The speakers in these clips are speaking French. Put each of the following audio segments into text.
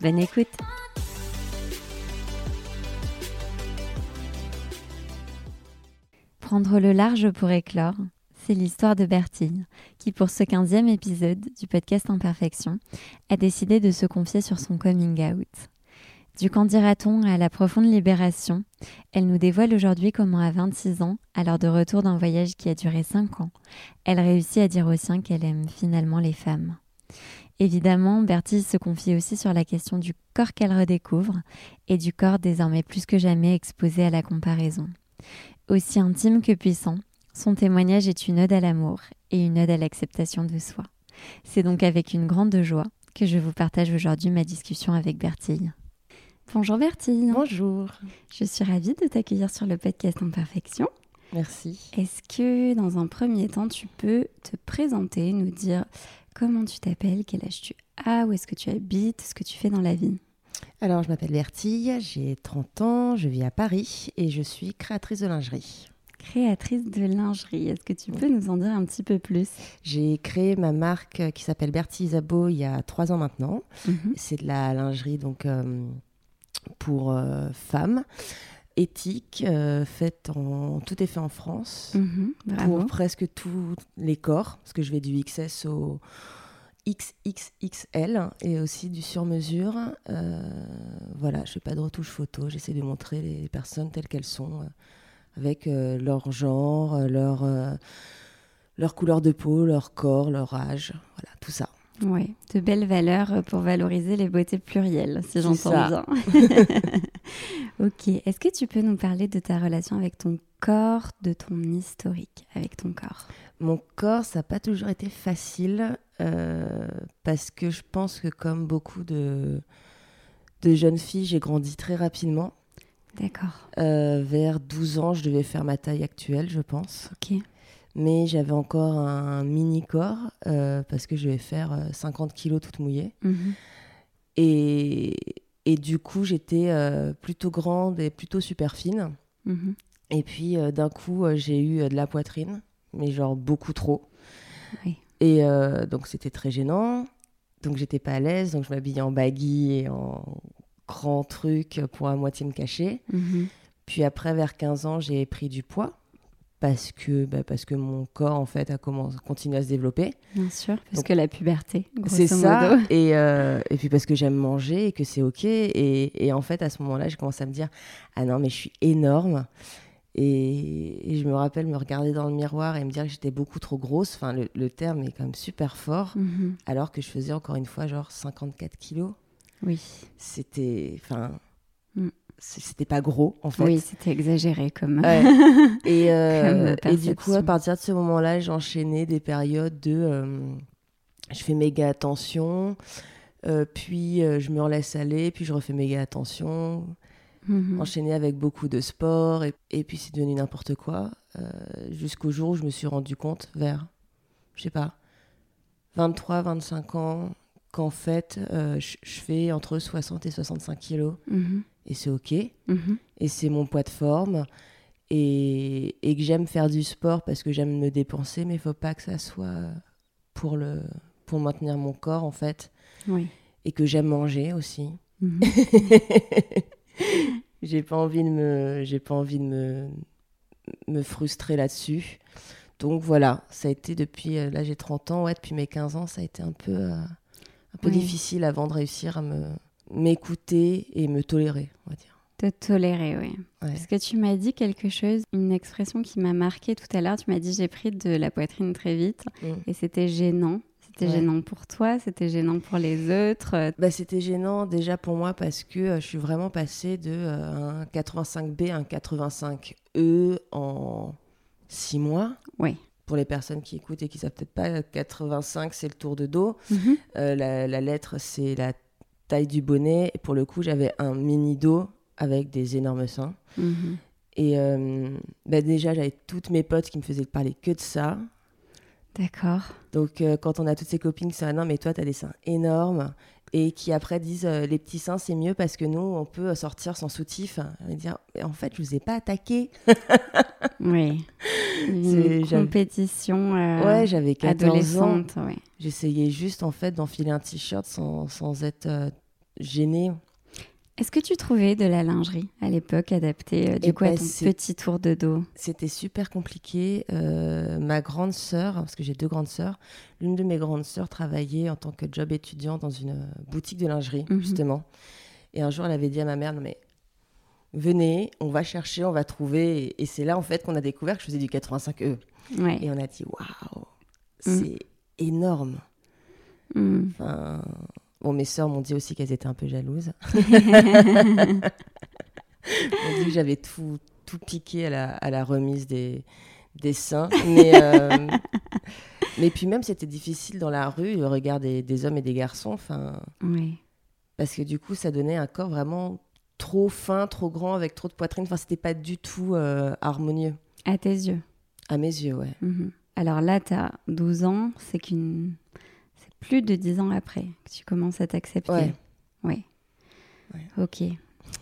Bonne écoute Prendre le large pour éclore, c'est l'histoire de Bertille, qui pour ce quinzième épisode du podcast Imperfection, a décidé de se confier sur son coming out. Du qu'en dira-t-on à la profonde libération, elle nous dévoile aujourd'hui comment à 26 ans, alors de retour d'un voyage qui a duré 5 ans, elle réussit à dire aux siens qu'elle aime finalement les femmes. Évidemment, Bertille se confie aussi sur la question du corps qu'elle redécouvre et du corps désormais plus que jamais exposé à la comparaison. Aussi intime que puissant, son témoignage est une ode à l'amour et une ode à l'acceptation de soi. C'est donc avec une grande joie que je vous partage aujourd'hui ma discussion avec Bertille. Bonjour Bertille. Bonjour. Je suis ravie de t'accueillir sur le podcast Imperfection. Merci. Est-ce que dans un premier temps, tu peux te présenter, nous dire comment tu t'appelles, quel âge tu as, où est-ce que tu habites, ce que tu fais dans la vie? Alors, je m'appelle Bertille, j'ai 30 ans, je vis à Paris et je suis créatrice de lingerie. Créatrice de lingerie, est-ce que tu peux nous en dire un petit peu plus? J'ai créé ma marque qui s'appelle Bertille Isabeau il y a trois ans maintenant. Mhm. C'est de la lingerie donc euh, pour euh, femmes éthique, euh, faite en tout est fait en France Mhm, pour presque tous les corps, parce que je vais du XS au XXXL et aussi du sur-mesure. Euh, voilà, je fais pas de retouche photo, j'essaie de montrer les personnes telles qu'elles sont, euh, avec leur genre, leur, leur couleur de peau, leur corps, leur âge, voilà, tout ça. Oui, de belles valeurs pour valoriser les beautés plurielles, si j'entends bien. ok, est-ce que tu peux nous parler de ta relation avec ton corps, de ton historique avec ton corps? Mon corps, ça n'a pas toujours été facile euh, parce que je pense que comme beaucoup de, de jeunes filles, j'ai grandi très rapidement. D'accord, Euh, vers 12 ans, je devais faire ma taille actuelle, je pense. ok. Mais j'avais encore un mini corps euh, parce que je vais faire euh, 50 kilos toute mouillée. Mhm. Et, et du coup, j'étais euh, plutôt grande et plutôt super fine. Mhm. Et puis euh, d'un coup, euh, j'ai eu euh, de la poitrine, mais genre beaucoup trop. Oui. Et euh, donc c'était très gênant. Donc j'étais pas à l'aise, donc je m'habillais en baggy et en grand truc pour à moitié me cacher. Mhm. Puis après, vers 15 ans, j'ai pris du poids parce que, bah, parce que mon corps, en fait, a commencé, continué à se développer. Bien sûr, parce Donc, que la puberté, C'est ça. modo. Et, euh, et puis parce que j'aime manger et que c'est OK. Et, et en fait, à ce moment-là, j'ai commencé à me dire Ah non, mais je suis énorme. Et, et je me rappelle me regarder dans le miroir et me dire que j'étais beaucoup trop grosse. Enfin, le, le terme est quand même super fort. Mhm. Alors que je faisais encore une fois genre 54 kilos. Oui. C'était. Enfin. Mm. C'était pas gros, en fait. Oui, c'était exagéré comme. Ouais. et, euh, Comme et du coup, à partir de ce moment-là, j'ai enchaîné des périodes de. euh, je fais méga attention, euh, puis je me laisse aller, puis je refais méga attention. Mhm. Enchaîné avec beaucoup de sport, et, et puis c'est devenu n'importe quoi. Jusqu'au jour où je me suis rendu compte, vers, je sais pas, 23, 25 ans, qu'en fait, je, je fais entre 60 et 65 kilos, Mhm. Et c'est OK Mhm. et c'est mon poids de forme et, et que j'aime faire du sport parce que j'aime me dépenser mais il faut pas que ça soit pour le pour maintenir mon corps en fait Oui. et que j'aime manger aussi Mhm. j'ai pas envie de me j'ai pas envie de me me frustrer là-dessus donc voilà ça a été depuis euh, là j'ai 30 ans ouais depuis mes 15 ans ça a été un peu euh, un peu Oui. difficile avant de réussir à me m'écouter et me tolérer on va dire Te tolérer, oui. Ouais. Parce que tu m'as dit quelque chose, une expression qui m'a marqué tout à l'heure. Tu m'as dit j'ai pris de la poitrine très vite Mm. et c'était gênant. C'était Ouais. gênant pour toi, c'était gênant pour les autres. Bah, c'était gênant déjà pour moi parce que euh, je suis vraiment passée de euh, un 85B à un 85E en six mois. Oui. Pour les personnes qui écoutent et qui savent peut-être pas, 85 c'est le tour de dos. Mhm. Euh, la, la lettre c'est la taille du bonnet. Et pour le coup, j'avais un mini dos avec des énormes seins. Mhm. Et euh, bah, déjà, j'avais toutes mes potes qui me faisaient parler que de ça. D'accord. Donc, euh, quand on a toutes ces copines qui sont ah non, mais toi, t'as des seins énormes. Et qui après disent euh, les petits seins, c'est mieux parce que nous, on peut sortir sans soutif. Et dire, en fait, je vous ai pas attaqué. Oui. Une compétition euh, ouais, j'avais 14 ans. ouais. J'essayais juste, en fait, d'enfiler un t-shirt sans, sans être euh, gênée. Est-ce que tu trouvais de la lingerie à l'époque adaptée euh, du Eh coup à ben, ton petit tour de dos? C'était super compliqué. Euh, ma grande sœur, parce que j'ai deux grandes sœurs, l'une de mes grandes sœurs travaillait en tant que job étudiant dans une boutique de lingerie, Mhm. justement. Et un jour, elle avait dit à ma mère, non mais venez, on va chercher, on va trouver. Et, c'est là, en fait, qu'on a découvert que je faisais du 85E. Ouais. Et on a dit, waouh, c'est énorme. Mm. Enfin, bon, mes sœurs m'ont dit aussi qu'elles étaient un peu jalouses. Dit que j'avais tout, tout piqué à la, à la remise des, des seins. Mais, euh, mais puis même, c'était difficile dans la rue, le regard des, des hommes et des garçons. Enfin, Ouais. parce que du coup, ça donnait un corps vraiment trop fin, trop grand, avec trop de poitrine. Enfin, c'était pas du tout euh, harmonieux. À tes yeux. À mes yeux, ouais. Mhm. Alors là, tu as 12 ans, c'est qu'une. Plus de 10 ans après que tu commences à t'accepter. Ouais. Ouais. Ouais. Ok.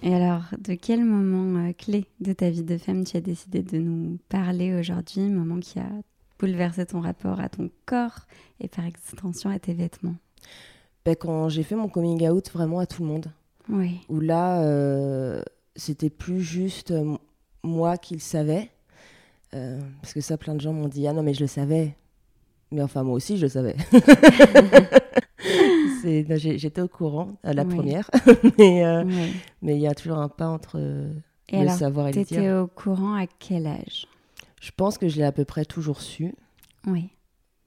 Et alors, de quel moment euh, clé de ta vie de femme tu as décidé de nous parler aujourd'hui Moment qui a bouleversé ton rapport à ton corps et par extension à tes vêtements? Ben, quand j'ai fait mon coming out vraiment à tout le monde. Oui. où là, euh, c'était plus juste euh, moi qui le savais. Parce que ça, plein de gens m'ont dit Ah non, mais je le savais. Mais enfin, moi aussi, je le savais. J'étais au courant à la Oui. première. mais euh, mais il y a toujours un pas entre Et le alors, savoir et le étais dire. au courant à quel âge? Je pense que je l'ai à peu près toujours su. Oui.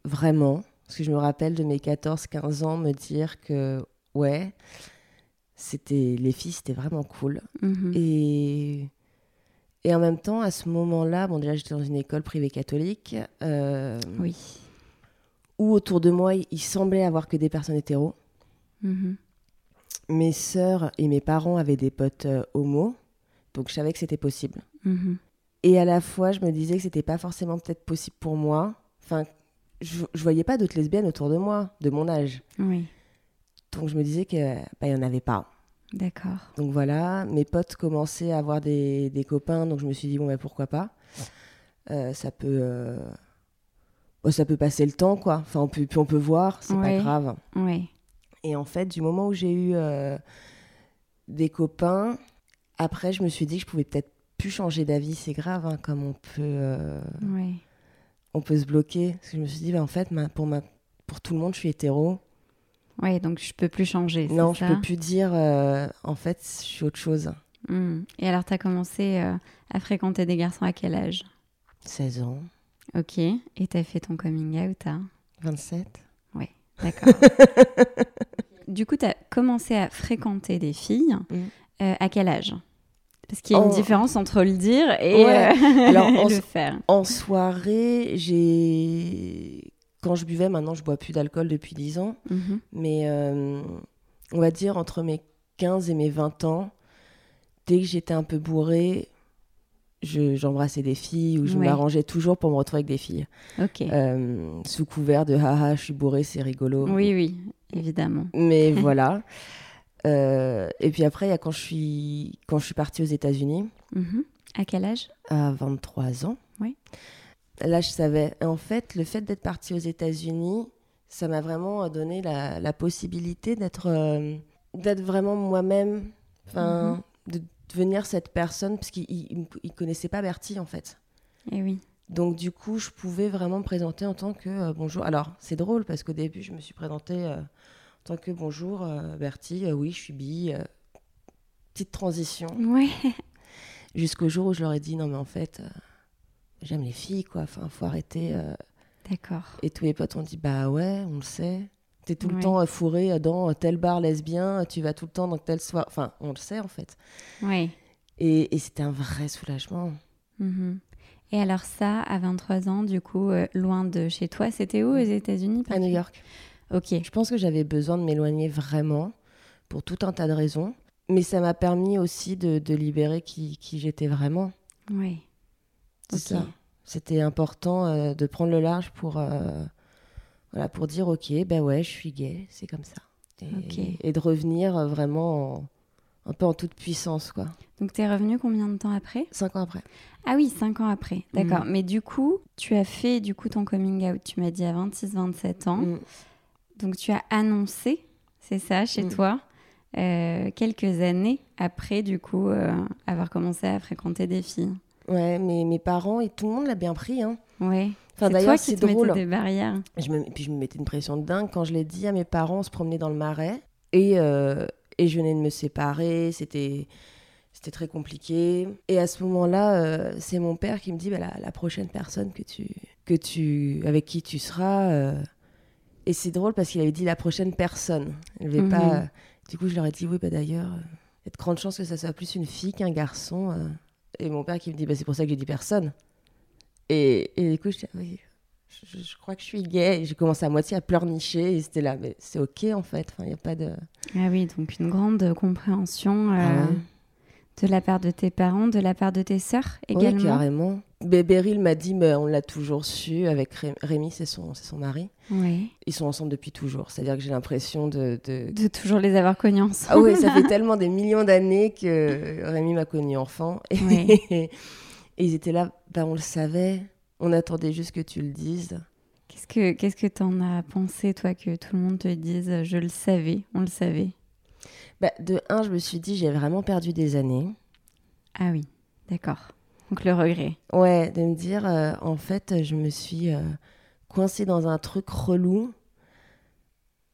Vraiment. Parce que je me rappelle de mes 14-15 ans me dire que, ouais, c'était les filles, c'était vraiment cool. Mhm. Et, et en même temps, à ce moment-là, bon, déjà, j'étais dans une école privée catholique, euh, Oui. Où autour de moi, il, semblait avoir que des personnes hétéros. Mhm. Mes sœurs et mes parents avaient des potes euh, homo, donc je savais que c'était possible. Mhm. Et à la fois, je me disais que c'était pas forcément peut-être possible pour moi. Enfin, je, je voyais pas d'autres lesbiennes autour de moi, de mon âge. Oui. Donc je me disais que bah, y en avait pas. D'accord. Donc voilà, mes potes commençaient à avoir des, des copains, donc je me suis dit, bon, bah, pourquoi pas Euh, Ça peut. euh, bon, ça peut passer le temps, quoi. Enfin, on peut, puis on peut voir, c'est Ouais. pas grave. Et en fait, du moment où j'ai eu euh, des copains, après, je me suis dit que je pouvais peut-être plus changer d'avis. C'est grave, hein, comme on peut, euh, on peut se bloquer. Parce que je me suis dit, bah, en fait, ma- pour, ma, pour tout le monde, je suis hétéro. Oui, donc je peux plus changer. Non, je ça peux plus dire, euh, en fait, je suis autre chose. Hmm. Et alors, tu as commencé à fréquenter des garçons à quel âge? 16 ans, Ok. Et tu as fait ton coming out à 27. D'accord. du coup, tu as commencé à fréquenter des filles. Mm. euh, à quel âge? Parce qu'il y a une En- différence entre le dire et, Ouais. euh, Alors, en le faire. En soirée, j'ai. Quand je buvais, maintenant je bois plus d'alcool depuis 10 ans, Mhm. mais euh, on va dire entre mes 15 et mes 20 ans, dès que j'étais un peu bourrée, je- j'embrassais des filles ou je Ouais. m'arrangeais toujours pour me retrouver avec des filles. Ok. Euh, sous couvert de haha, je suis bourrée, c'est rigolo. Oui, oui, évidemment. Mais voilà. Euh, et puis après, il y a quand je suis, quand je suis partie aux États-Unis, Mhm. À quel âge? À 23 ans. Oui. Là, je savais. En fait, le fait d'être partie aux États-Unis, ça m'a vraiment donné la, la possibilité d'être euh, d'être vraiment moi-même, enfin, de devenir cette personne, parce qu'il ne connaissait pas Bertie, en fait. Eh oui. Donc, du coup, je pouvais vraiment me présenter en tant que euh, bonjour. Alors, c'est drôle, parce qu'au début, je me suis présentée euh, en tant que bonjour, euh, Bertie, oui, je suis bi. petite transition. Ouais. Jusqu'au jour où je leur ai dit, non, mais en fait, j'aime les filles, quoi. Enfin, faut arrêter. D'accord. Et tous mes potes ont dit, bah ouais, on le sait. Tout Ouais. le temps euh, fourré euh, dans tel bar lesbien, tu vas tout le temps dans tel soir. Enfin, on le sait, en fait. Oui. Et, et c'était un vrai soulagement. Mhm. Et alors ça, à 23 ans, du coup, euh, loin de chez toi, c'était où aux États-Unis À New York. Ok. Je pense que j'avais besoin de m'éloigner vraiment pour tout un tas de raisons. Mais ça m'a permis aussi de, de libérer qui, qui j'étais vraiment. Oui. C'est ça. C'était important euh, de prendre le large pour, euh, voilà, pour dire ok, ben ouais, je suis gay, c'est comme ça. Et, de revenir euh, vraiment en- un peu en toute puissance, quoi. Donc, t'es revenu combien de temps après? Cinq ans après. Ah oui, 5 ans après. D'accord. Mm. Mais du coup, tu as fait du coup ton coming out, tu m'as dit à 26-27 ans. Mm. Donc, tu as annoncé, c'est ça, chez Mm. toi, euh, quelques années après, du coup, euh, avoir commencé à fréquenter des filles. Ouais, mais mes parents et tout le monde l'a bien pris. Hein. Ouais. Enfin, c'est d'ailleurs, toi qui c'est te drôle. mettais des barrières. Je me, puis je me mettais une pression de dingue quand je l'ai dit à mes parents. On se promenait dans le marais et, euh, et je venais de me séparer. C'était c'était très compliqué. Et à ce moment-là, euh, c'est mon père qui me dit bah, la, la prochaine personne que tu, que tu, avec qui tu seras. euh, Et c'est drôle parce qu'il avait dit la prochaine personne. Il avait Mhm. pas. Du coup, je leur ai dit oui, bah, d'ailleurs, il y a de grandes chances que ça soit plus une fille qu'un garçon. Et mon père qui me dit bah, c'est pour ça que j'ai dit personne. Et, et du coup, je dis, oui, je, je crois que je suis gay. J'ai commencé à moitié à pleurnicher. Et c'était là, mais c'est OK en fait. Il n'y a pas de. Ah oui, donc une grande compréhension euh, Ah ouais. de la part de tes parents, de la part de tes sœurs également. carrément. Mais Beryl m'a dit, mais on l'a toujours su. Avec Ré- Rémi, c'est son, son mari. Oui. Ils sont ensemble depuis toujours. C'est-à-dire que j'ai l'impression de. de- De toujours les avoir connus ensemble. Ah oui, ça fait tellement des millions d'années que Rémi m'a connu enfant. Oui. et ils étaient là, bah, on le savait. On attendait juste que tu le dises. Qu'est-ce que qu'est-ce que t'en as pensé toi que tout le monde te dise je le savais, on le savait? Bah, de un, je me suis dit, j'ai vraiment perdu des années. Ah oui, d'accord. Donc le regret. Ouais, de me dire, euh, en fait, je me suis euh, coincée dans un truc relou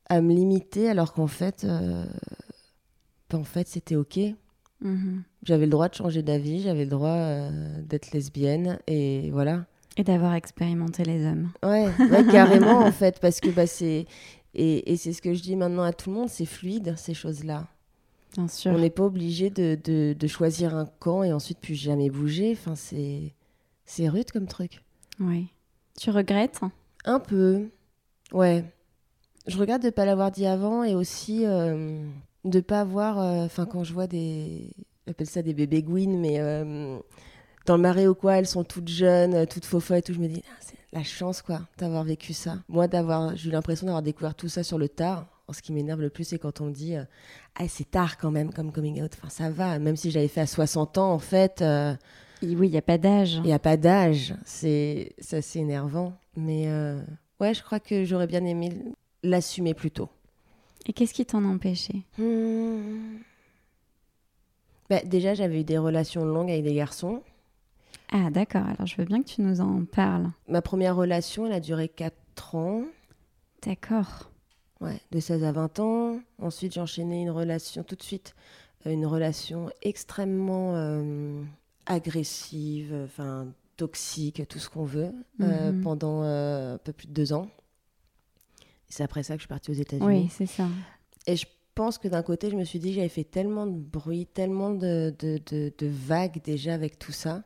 à me limiter alors qu'en fait, euh, bah, en fait, c'était ok. Mhm. J'avais le droit de changer d'avis, j'avais le droit euh, d'être lesbienne et voilà. Et d'avoir expérimenté les hommes. Ouais, ouais, carrément en fait, parce que bah, c'est et, et c'est ce que je dis maintenant à tout le monde, c'est fluide ces choses-là. Bien sûr. On n'est pas obligé de, de, de choisir un camp et ensuite plus jamais bouger. Enfin, c'est c'est rude comme truc. Oui. Tu regrettes? Un peu, ouais. Je regrette de ne pas l'avoir dit avant et aussi euh, de pas avoir. Enfin, quand je vois des. J'appelle ça des bébés gouines, mais euh, dans le marais ou quoi, elles sont toutes jeunes, euh, toutes faux et tout. Je me dis, ah, c'est la chance, quoi, d'avoir vécu ça. Moi, d'avoir, j'ai eu l'impression d'avoir découvert tout ça sur le tard. Alors, ce qui m'énerve le plus, c'est quand on me dit, euh, ah, c'est tard quand même comme coming out. Enfin, ça va, même si j'avais fait à 60 ans, en fait. euh, Et Oui, il n'y a pas d'âge. il n'y a pas d'âge, c'est c'est assez énervant. Mais euh, ouais, je crois que j'aurais bien aimé l'assumer plus tôt. Et qu'est-ce qui t'en empêchait Hmm. Bah, déjà, j'avais eu des relations longues avec des garçons. Ah d'accord, alors je veux bien que tu nous en parles. Ma première relation, elle a duré 4 ans, D'accord. ouais, de 16 à 20 ans. Ensuite, j'ai enchaîné une relation, tout de suite, euh, une relation extrêmement euh, agressive, enfin toxique, tout ce qu'on veut, euh, Mhm. pendant euh, un peu plus de deux ans. C'est après ça que je suis partie aux États-Unis. Oui, c'est ça. Et je pense que d'un côté, je me suis dit, j'avais fait tellement de bruit, tellement de, de, de- de vagues déjà avec tout ça,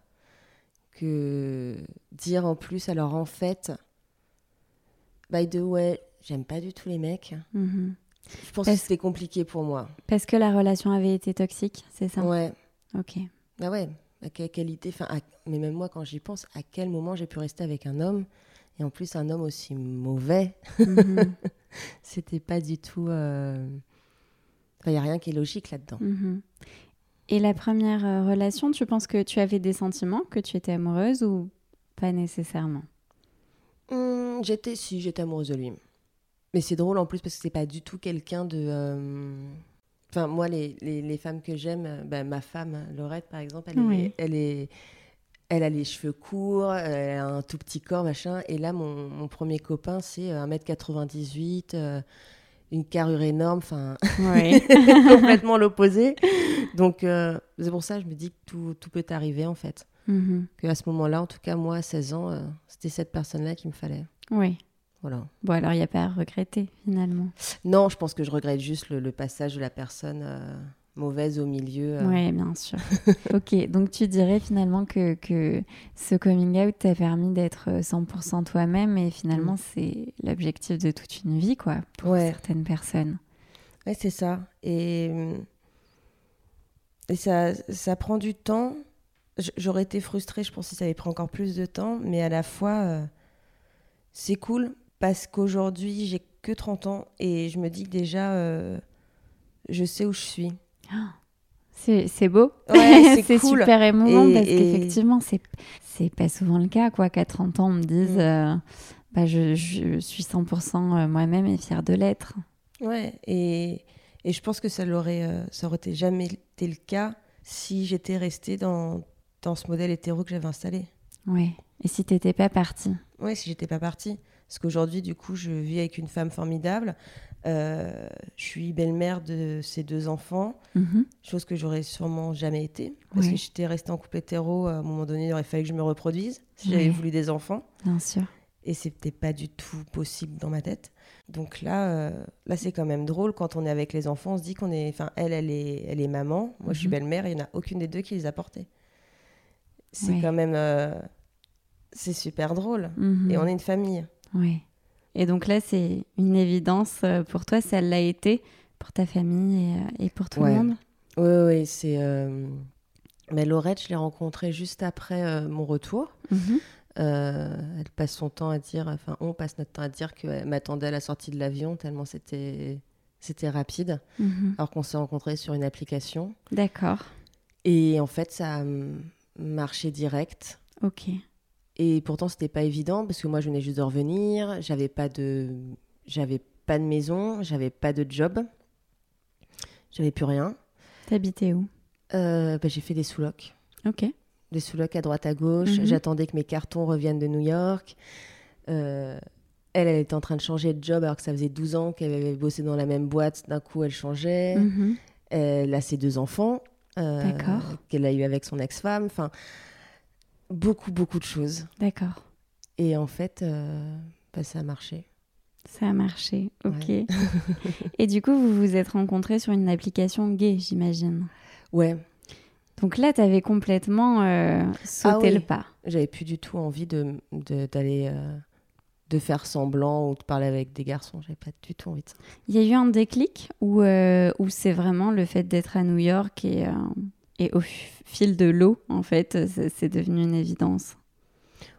que dire en plus, alors en fait, by the way, j'aime pas du tout les mecs. Mhm. Je pense Parce- que c'était compliqué pour moi. Parce que la relation avait été toxique, c'est ça? Ouais, Ok. bah ouais, à quelle qualité, enfin, à- mais même moi, quand j'y pense, à quel moment j'ai pu rester avec un homme, et en plus un homme aussi mauvais, Mhm. c'était pas du tout. euh, Enfin, il n'y a rien qui est logique là-dedans. Mhm. Et la première euh, relation, tu penses que tu avais des sentiments, que tu étais amoureuse ou pas nécessairement? Hum, j'étais, si, j'étais amoureuse de lui. Mais c'est drôle en plus parce que c'est pas du tout quelqu'un de. euh, Enfin, moi, les, les, les femmes que j'aime, bah, ma femme, Laurette, par exemple, elle, Oui. est, elle, est, elle a les cheveux courts, elle a un tout petit corps, machin. Et là, mon, mon premier copain, c'est euh, 1m98, euh, une carrure énorme, enfin, complètement l'opposé. Donc, euh, c'est pour ça que je me dis que tout, tout peut arriver, en fait. Mhm. Que à ce moment-là, en tout cas, moi, à 16 ans, euh, c'était cette personne-là qu'il me fallait. Oui. Voilà. Bon, alors il n'y a pas à regretter finalement. Non, je pense que je regrette juste le, le passage de la personne euh, mauvaise au milieu. euh. Oui, bien sûr. ok, donc tu dirais finalement que, que ce coming out t'a permis d'être euh, 100% toi-même et finalement Mm. c'est l'objectif de toute une vie, quoi, pour Ouais. certaines personnes. Ouais, c'est ça. Et, et ça, ça prend du temps. J'aurais été frustrée, je pense, si ça avait pris encore plus de temps. Mais à la fois, euh, c'est cool parce qu'aujourd'hui, j'ai que 30 ans et je me dis que déjà, euh, je sais où je suis. C'est beau. Ouais, c'est super émouvant parce qu'effectivement, c'est pas souvent le cas. Quoi. Qu'à 30 ans, on me dise mm. euh, bah, je, je, suis 100% moi-même et fière de l'être. Ouais, et, et, je pense que ça l'aurait ça aurait jamais été le cas si j'étais restée dans, dans ce modèle hétéro que j'avais installé. Oui, et si tu n'étais pas partie? Oui, si j'étais pas partie. Parce qu'aujourd'hui, du coup, je vis avec une femme formidable. Euh, je suis belle-mère de ses deux enfants, mhm. chose que j'aurais sûrement jamais été. Parce que j'étais restée en couple hétéro, à un moment donné, il aurait fallu que je me reproduise si j'avais voulu des enfants. Bien sûr. Et c'était pas du tout possible dans ma tête. Donc là, euh, là c'est quand même drôle quand on est avec les enfants. On se dit qu'on est, enfin, elle, elle est, elle est maman. Moi, je suis mhm. belle-mère. Il n'y en a aucune des deux qui les a portés c'est quand même. Euh, c'est super drôle. Et on est une famille. Oui. Et donc là, c'est une évidence euh, pour toi, ça l'a été pour ta famille et, euh, pour tout le monde? Oui, oui, c'est. Mais Laurette, je l'ai rencontrée juste après mon retour. Mhm. elle passe son temps à dire, enfin, on passe notre temps à dire qu'elle m'attendait à la sortie de l'avion tellement c'était c'était rapide, mhm. alors qu'on s'est rencontrés sur une application. D'accord. Et en fait, ça, marché direct. Ok. Et pourtant, c'était pas évident parce que moi, je venais juste de revenir. J'avais pas de, j'avais pas de maison, j'avais pas de job, j'avais plus rien. T'habitais où? Euh, bah, J'ai fait des sous-locs. Ok. Des sous-locs à droite à gauche. Mhm. J'attendais que mes cartons reviennent de New York. Euh, elle, elle était en train de changer de job alors que ça faisait 12 ans qu'elle avait bossé dans la même boîte. D'un coup, elle changeait. Mhm. Elle a ses deux enfants. Euh, qu'elle a eu avec son ex-femme. Enfin, beaucoup, beaucoup de choses. D'accord. Et en fait, euh, bah, ça a marché. Ça a marché, ok. et du coup, vous vous êtes rencontrés sur une application gay, j'imagine. Ouais. Donc là, tu avais complètement euh, sauté ah le pas. J'avais plus du tout envie d'aller de, d'aller de faire semblant ou de parler avec des garçons. J'avais pas du tout envie de ça. Il y a eu un déclic ou euh, c'est vraiment le fait d'être à New York et, euh, et au fil de l'eau, en fait, c'est devenu une évidence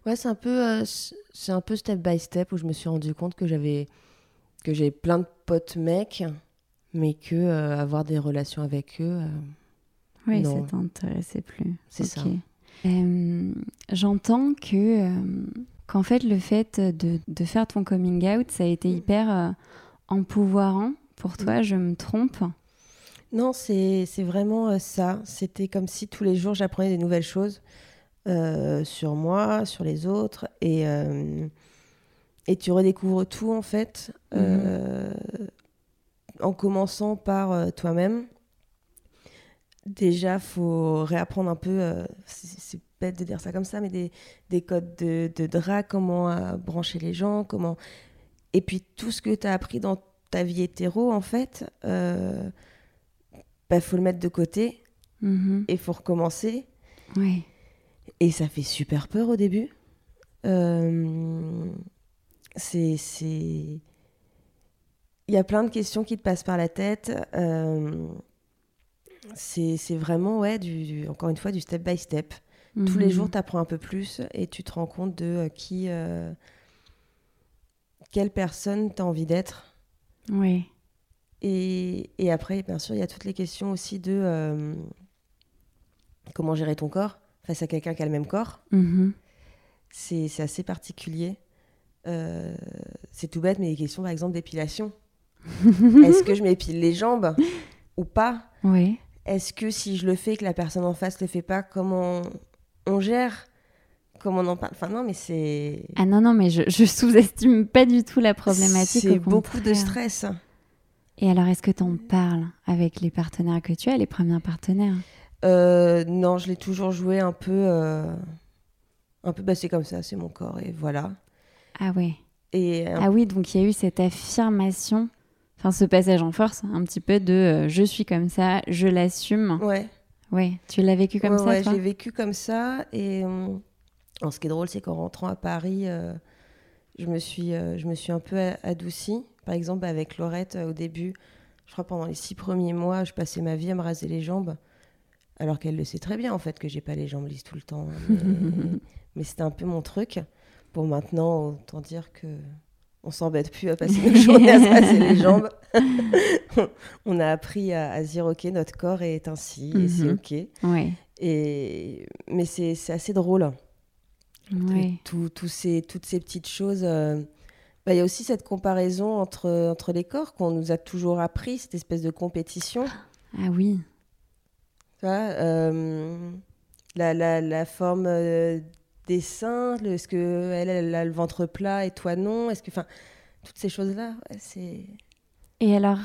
Ouais, c'est un, peu, euh, c'est un peu step by step où je me suis rendu compte que j'avais que j'avais plein de potes mecs, mais que avoir des relations avec eux. oui, ça t'intéressait plus. C'est ça. J'entends que qu'en fait, le fait de, de, faire ton coming out, ça a été mm. hyper euh, empouvoirant pour toi, mm. je me trompe Non, c'est vraiment euh, ça. C'était comme si tous les jours, j'apprenais des nouvelles choses euh, sur moi, sur les autres, et, et tu redécouvres tout, en fait, mm-hmm. en commençant par toi-même. Déjà, faut réapprendre un peu, c'est bête de dire ça comme ça, mais des, des codes de, de drap, comment euh, brancher les gens, comment. Et puis tout ce que tu as appris dans ta vie hétéro, en fait, euh, bah, faut le mettre de côté mm-hmm. et faut recommencer. Oui. Et ça fait super peur au début. Euh, c'est. Il y a plein de questions qui te passent par la tête. Euh, c'est vraiment, ouais, du, encore une fois, du step by step. Tous les jours, mhm. tu apprends un peu plus et tu te rends compte de euh, qui, quelle personne tu as envie d'être. Oui. Et, et, après, bien sûr, il y a toutes les questions aussi de euh, comment gérer ton corps face à quelqu'un qui a le même corps. Mhm. C'est assez particulier. c'est tout bête, mais des questions, par exemple, d'épilation. Est-ce que je m'épile les jambes ou pas? Oui. Est-ce que si je le fais que la personne en face le fait pas, comment on gère? Comment on en parle? Enfin, non, mais c'est. Ah non, non, mais je, je sous-estime pas du tout la problématique. C'est beaucoup de stress. Et alors, est-ce que tu en parles avec les partenaires que tu as, les premiers partenaires? Euh, Non, je l'ai toujours joué un peu. Euh, un peu, bah, c'est comme ça, c'est mon corps, et voilà. Ah ouais. Et, euh, Ah oui, donc il y a eu cette affirmation, enfin ce passage en force, un petit peu de je suis comme ça, je l'assume. Ouais. Oui, tu l'as vécu comme ça Ouais, j'ai vécu comme ça. Et euh, ce qui est drôle, c'est qu'en rentrant à Paris, euh, je, me suis, euh, je me suis un peu adoucie. Par exemple, avec Laurette, au début, je crois pendant les six premiers mois, je passais ma vie à me raser les jambes, alors qu'elle le sait très bien en fait que j'ai pas les jambes lisses tout le temps. Mais, mais c'était un peu mon truc. Pour maintenant, autant dire que on s'embête plus à passer nos journées à se raser les jambes. on a appris à, à, se dire ok, notre corps est ainsi et c'est Mhm. ok. Ouais. Et mais c'est c'est assez drôle. Ouais. Tout- tout ces- toutes ces petites choses. euh, bah, Il y a aussi cette comparaison entre, entre les corps qu'on nous a toujours appris, cette espèce de compétition. Ah oui. Tu vois, euh, la, la, la forme euh, des seins, est-ce que elle, a le ventre plat et toi non? Est-ce que, enfin, toutes ces choses-là, c'est. Et alors,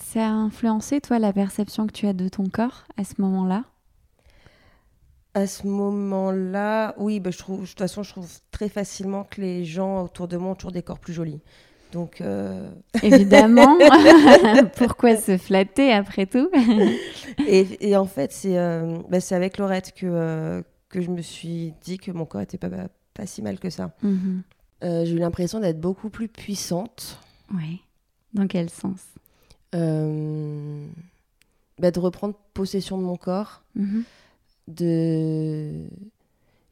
ça a influencé, toi, la perception que tu as de ton corps à ce moment-là? À ce moment-là, oui, bah, je trouve, de toute façon, je trouve très facilement que les gens autour de moi ont toujours des corps plus jolis. Donc, euh, Évidemment. Pourquoi se flatter après tout? Et, et en fait, c'est euh, bah, c'est avec Laurette que, euh, que je me suis dit que mon corps était pas, pas, pas si mal que ça. Mhm. Euh, J'ai eu l'impression d'être beaucoup plus puissante. Ouais. Dans quel sens? Bah, de reprendre possession de mon corps, Mhm. De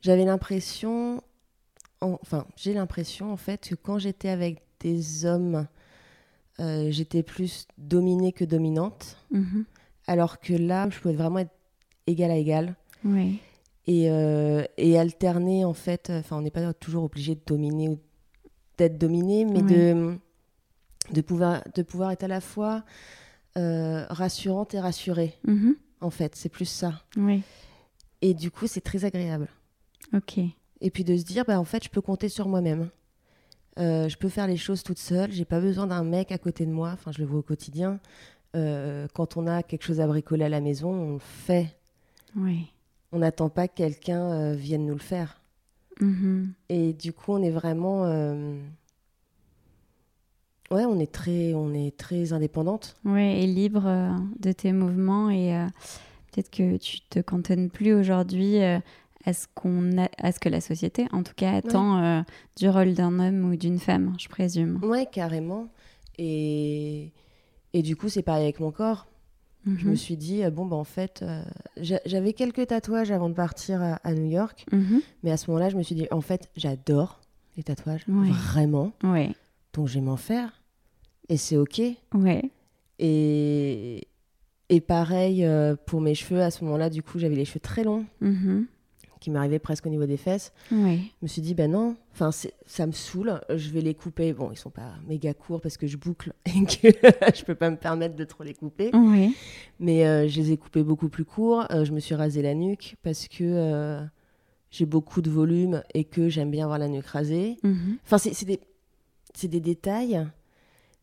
j'avais l'impression en- enfin j'ai l'impression en fait que quand j'étais avec des hommes euh, j'étais plus dominée que dominante Mhm. alors que là je pouvais vraiment être égal à égal Ouais. et, euh, et alterner en fait enfin on n'est pas toujours obligé de dominer ou d'être dominé mais de de pouvoir de pouvoir être à la fois euh, rassurante et rassurée Mhm. en fait c'est plus ça Oui. Et du coup c'est très agréable Ok. et puis de se dire bah en fait je peux compter sur moi-même Euh, je peux faire les choses toute seule j'ai pas besoin d'un mec à côté de moi enfin je le vois au quotidien Euh, quand on a quelque chose à bricoler à la maison on le fait Oui. on n'attend pas que quelqu'un euh, vienne nous le faire Mhm. Et du coup, on est vraiment. Ouais, on est très, on est très indépendante. Ouais, et libre de tes mouvements et peut-être que tu te cantonnes plus aujourd'hui euh, à ce qu'on a, à ce que la société, en tout cas, attend euh, du rôle d'un homme ou d'une femme, je présume. Ouais, carrément. Et, et du coup, c'est pareil avec mon corps. Je Mhm. me suis dit, euh, bon, bah, en fait, euh, j'a- j'avais quelques tatouages avant de partir à, à New York. Mhm. Mais à ce moment-là, je me suis dit, en fait, j'adore les tatouages. Ouais. Vraiment. Ouais, Donc, je vais m'en faire. Et c'est OK. ouais. Et, et pareil euh, pour mes cheveux. À ce moment-là, du coup, j'avais les cheveux très longs Mhm. qui m'arrivaient presque au niveau des fesses. Je me suis dit, ben non, enfin, ça me saoule, je vais les couper. Bon, ils sont pas méga courts parce que je boucle et que je peux pas me permettre de trop les couper. Mais euh, je les ai coupés beaucoup plus courts. Euh, je me suis rasé la nuque parce que j'ai beaucoup de volume et que j'aime bien avoir la nuque rasée. Mhm. Enfin, c'est des, c'est des détails,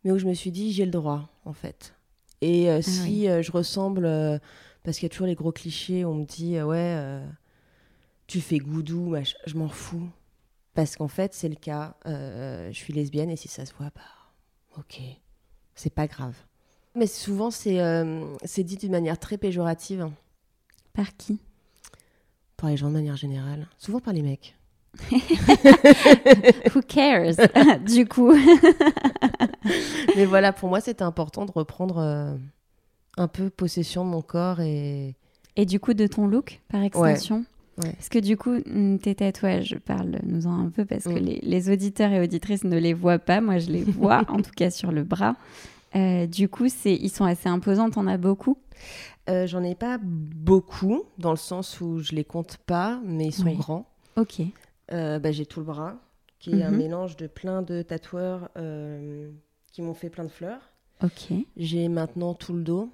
mais où je me suis dit, j'ai le droit, en fait. Et euh, si Ah oui. euh, je ressemble, euh, parce qu'il y a toujours les gros clichés, on me dit, ouais, tu fais goudou, je m'en fous. Parce qu'en fait, c'est le cas. Je suis lesbienne et si ça se voit, bah, ok, c'est pas grave. Mais souvent, c'est c'est dit d'une manière très péjorative Par qui? Par les gens de manière générale, souvent par les mecs. Who cares? Du coup. Mais voilà, pour moi, c'était important de reprendre euh, un peu possession de mon corps et Et du coup, de ton look, par extension? Ouais. Parce que du coup, mm, tes tatouages, parle-nous en un peu, parce que Mm. les, les auditeurs et auditrices ne les voient pas. Moi, je les vois, en tout cas sur le bras. Euh, du coup, c'est, ils sont assez imposants, t'en as beaucoup? Euh, J'en ai pas beaucoup, dans le sens où je les compte pas, mais ils sont Oui. grands. Ok. Euh, bah, J'ai tout le bras, qui est un Mhm. mélange de plein de tatoueurs euh, qui m'ont fait plein de fleurs. Ok. J'ai maintenant tout le dos.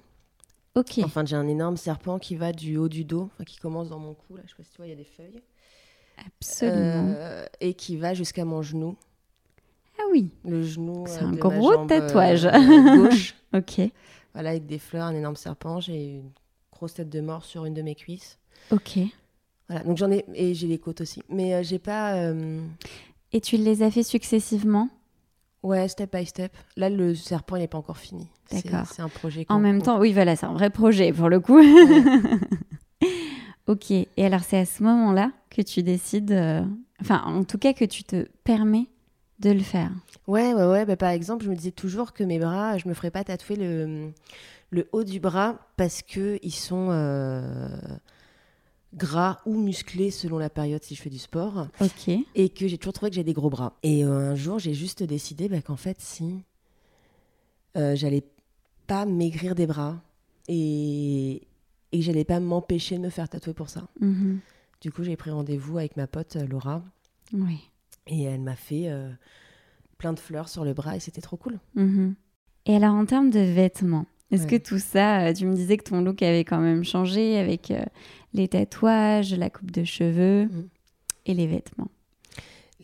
Ok. Enfin, j'ai un énorme serpent qui va du haut du dos, qui commence dans mon cou. Là, je sais pas si tu vois, il y a des feuilles. Absolument. Euh, et qui va jusqu'à mon genou. Ah oui. Le genou. C'est euh, un de gros ma jambe, tatouage. gauche. Ok. Voilà, avec des fleurs, un énorme serpent. J'ai une grosse tête de mort sur une de mes cuisses. Ok. Voilà, donc j'en ai. Et j'ai les côtes aussi. Mais euh, j'ai pas. euh, Et tu les as fait successivement? Ouais, step by step. Là, le serpent, il n'est pas encore fini. C'est- D'accord. C'est un projet. En qu'on- même qu'on- temps, oui, voilà, c'est un vrai projet pour le coup. ok. Et alors, c'est à ce moment-là que tu décides, euh, enfin, en tout cas, que tu te permets de le faire? Ouais, ouais, ouais. Bah, par exemple, je me disais toujours que mes bras, je me ferais pas tatouer le, le haut du bras parce que ils sont euh, gras ou musclés selon la période si je fais du sport. Ok. Et que j'ai toujours trouvé que j'ai des gros bras. Et euh, un jour, j'ai juste décidé bah, qu'en fait, si euh, j'allais pas maigrir des bras et, et que j'allais pas m'empêcher de me faire tatouer pour ça. Mhm. Du coup, j'ai pris rendez-vous avec ma pote euh, Laura Oui. et elle m'a fait euh, plein de fleurs sur le bras et c'était trop cool. Mhm. Et alors, en termes de vêtements, est-ce Ouais. que tout ça, euh, tu me disais que ton look avait quand même changé avec euh, les tatouages, la coupe de cheveux Mhm. et les vêtements?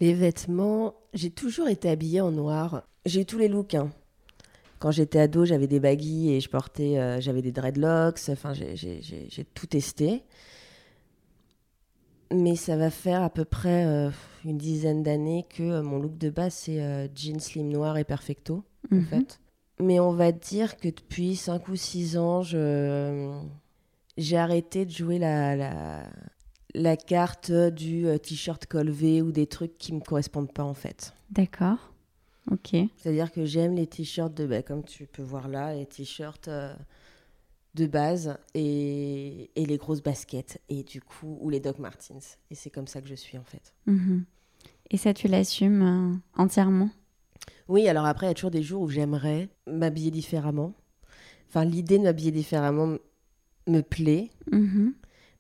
Les vêtements, j'ai toujours été habillée en noir. J'ai eu tous les looks. hein. Quand j'étais ado, j'avais des baggy et je portais, euh, j'avais des dreadlocks. Enfin, j'ai- tout testé. Mais ça va faire à peu près euh, une dizaine d'années que euh, mon look de base, c'est jean slim noir et perfecto, en Mhm. fait. Mais on va dire que depuis 5 ou 6 ans, je... j'ai arrêté de jouer la, la, la carte du euh, t-shirt col V ou des trucs qui me correspondent pas, en fait. D'accord. Ok. C'est-à-dire que j'aime les t-shirts de, bah, comme tu peux voir là, les t-shirts euh, de base et, et les grosses baskets et du coup ou les Doc Martens. Et c'est comme ça que je suis en fait. Mhm. Et ça, tu l'assumes euh, entièrement? Oui, alors après il y a toujours des jours où j'aimerais m'habiller différemment. Enfin, l'idée de m'habiller différemment me plaît, Mhm.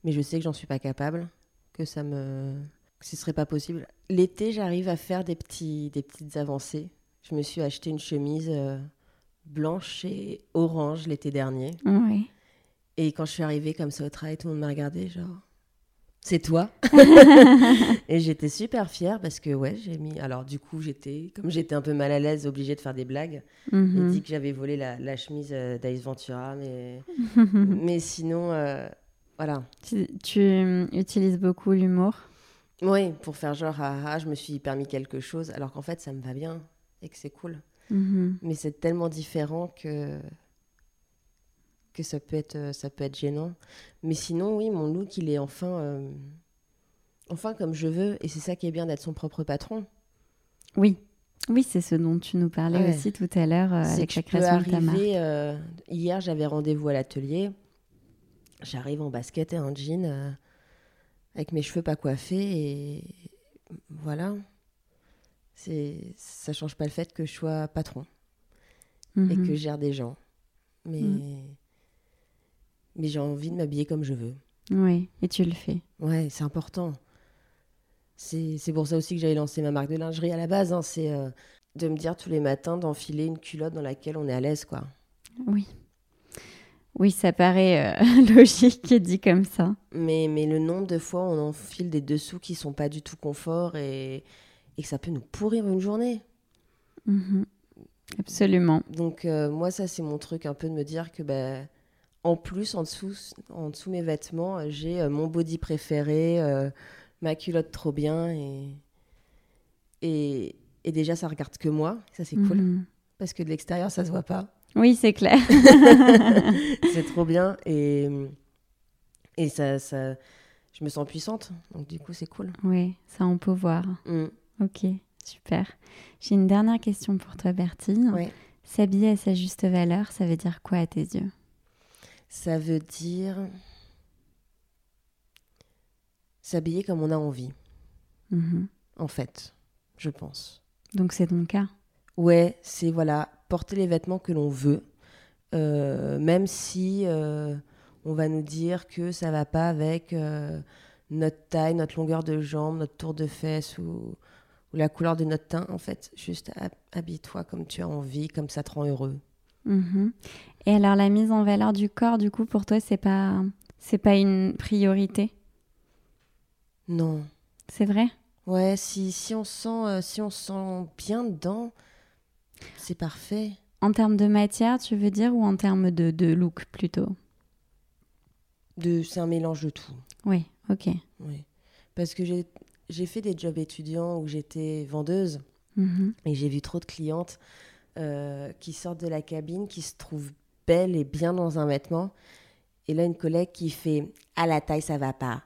mais je sais que j'en suis pas capable, que ça me, que ce serait pas possible. L'été, j'arrive à faire des petits, des petites avancées. Je me suis acheté une chemise euh, blanche et orange l'été dernier. Oui. Et quand je suis arrivée comme ça au travail, tout le monde m'a regardé genre c'est toi Et j'étais super fière parce que ouais, j'ai mis alors du coup, j'étais comme j'étais un peu mal à l'aise, obligée de faire des blagues. J'ai Mhm. dit que j'avais volé la, la chemise euh, d'Ace Ventura mais mais sinon euh, voilà. tu, tu, euh, utilises beaucoup l'humour? Oui, pour faire genre ah, ah, je me suis permis quelque chose alors qu'en fait ça me va bien et que c'est cool. Mhm. Mais c'est tellement différent que que ça peut être euh, ça peut être gênant. Mais sinon oui, mon look il est enfin euh, enfin comme je veux et c'est ça qui est bien d'être son propre patron. Oui. Oui, c'est ce dont tu nous parlais Ouais. aussi tout à l'heure euh, avec la création de ta marque. arriver euh, hier j'avais rendez-vous à l'atelier. J'arrive en basket et en jean avec mes cheveux pas coiffés et voilà. C'est ça change pas le fait que je sois patron. et Mhm. que je gère des gens. Mais, Mm. Mais j'ai envie de m'habiller comme je veux. Oui, et tu le fais. Ouais, c'est important. C'est c'est pour ça aussi que j'avais lancé ma marque de lingerie à la base. hein. C'est euh, de me dire tous les matins d'enfiler une culotte dans laquelle on est à l'aise. quoi. Oui. Oui, ça paraît euh, logique dit comme ça. Mais, mais le nombre de fois où on enfile des dessous qui sont pas du tout confort et, et que ça peut nous pourrir une journée. Mhm. Absolument. Donc euh, moi, ça, c'est mon truc un peu de me dire que, ben, en plus, en dessous, en dessous mes vêtements, euh, j'ai euh, mon body préféré, euh, ma culotte trop bien. Et, et, et déjà, ça regarde que moi. Ça, c'est cool. Mhm. Parce que de l'extérieur, ça se voit pas. Oui, c'est clair. c'est trop bien. Et, et ça, ça, je me sens puissante. Donc du coup, c'est cool. oui, ça on peut voir. Mm. Ok, super. J'ai une dernière question pour toi, Bertine. S'habiller à sa juste valeur, ça veut dire quoi à tes yeux? Ça veut dire s'habiller comme on a envie, Mhm. en fait, je pense. Donc c'est ton cas Ouais, c'est voilà, porter les vêtements que l'on veut, euh, même si euh, on va nous dire que ça va pas avec euh, notre taille, notre longueur de jambe, notre tour de fesse ou, ou la couleur de notre teint. En fait, juste hab- habille-toi comme tu as envie, comme ça te rend heureux. Mhm. Et alors la mise en valeur du corps, du coup, pour toi, c'est pas c'est pas une priorité, Non. c'est vrai? Ouais, si, si on sent euh, si on se sent bien dedans, c'est parfait. En termes de matière, tu veux dire, ou en termes de, de look plutôt? De, c'est un mélange de tout. Oui, ok. Oui. Parce que j'ai j'ai fait des jobs étudiants où j'étais vendeuse. Mhm. Et j'ai vu trop de clientes euh, qui sortent de la cabine, qui se trouvent belles et bien dans un vêtement. Et là, une collègue qui fait À la taille, ça va pas.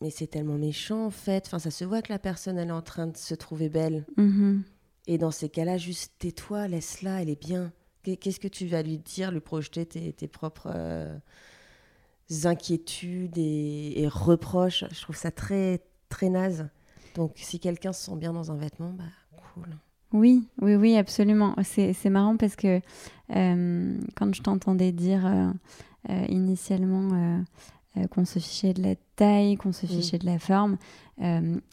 mais c'est tellement méchant en fait. Enfin, ça se voit que la personne, elle est en train de se trouver belle. Mhm. Et dans ces cas-là, juste tais-toi, laisse-la, elle est bien. Qu'est-ce que tu vas lui dire, lui projeter tes, propres euh, inquiétudes et, reproches? Je trouve ça très, très naze. Donc, si quelqu'un se sent bien dans un vêtement, bah, cool. Oui, oui, oui, absolument. C'est marrant parce que euh, quand je t'entendais dire euh, initialement euh, qu'on se fichait de la taille, qu'on se fichait de la forme,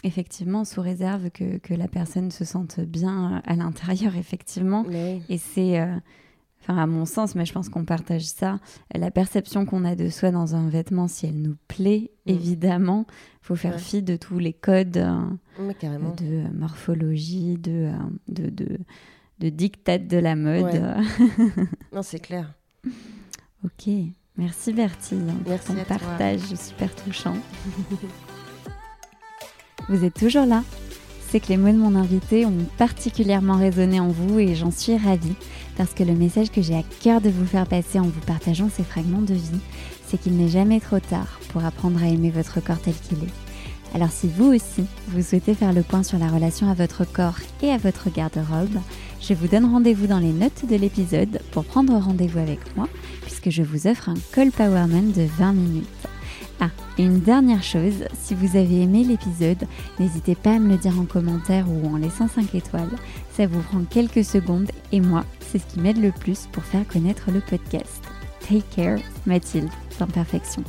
effectivement, sous réserve que, que, la personne se sente bien à l'intérieur, effectivement. Et c'est, enfin, à mon sens, mais je pense qu'on partage ça, la perception qu'on a de soi dans un vêtement, si elle nous plaît, mm. évidemment, il faut faire fi de tous les codes de morphologie, de, de, de, de dictat de la mode. non, c'est clair. ok. Merci Bertie pour ton partage super touchant. vous êtes toujours là C'est que les mots de mon invité ont particulièrement résonné en vous et j'en suis ravie parce que le message que j'ai à cœur de vous faire passer en vous partageant ces fragments de vie, c'est qu'il n'est jamais trop tard pour apprendre à aimer votre corps tel qu'il est. Alors si vous aussi, vous souhaitez faire le point sur la relation à votre corps et à votre garde-robe, je vous donne rendez-vous dans les notes de l'épisode pour prendre rendez-vous avec moi puisque je vous offre un call powerman de 20 minutes. Ah, et une dernière chose, si vous avez aimé l'épisode, n'hésitez pas à me le dire en commentaire ou en laissant 5 étoiles. Ça vous prend quelques secondes et moi, c'est ce qui m'aide le plus pour faire connaître le podcast. Take care, Mathilde, d'imperfection.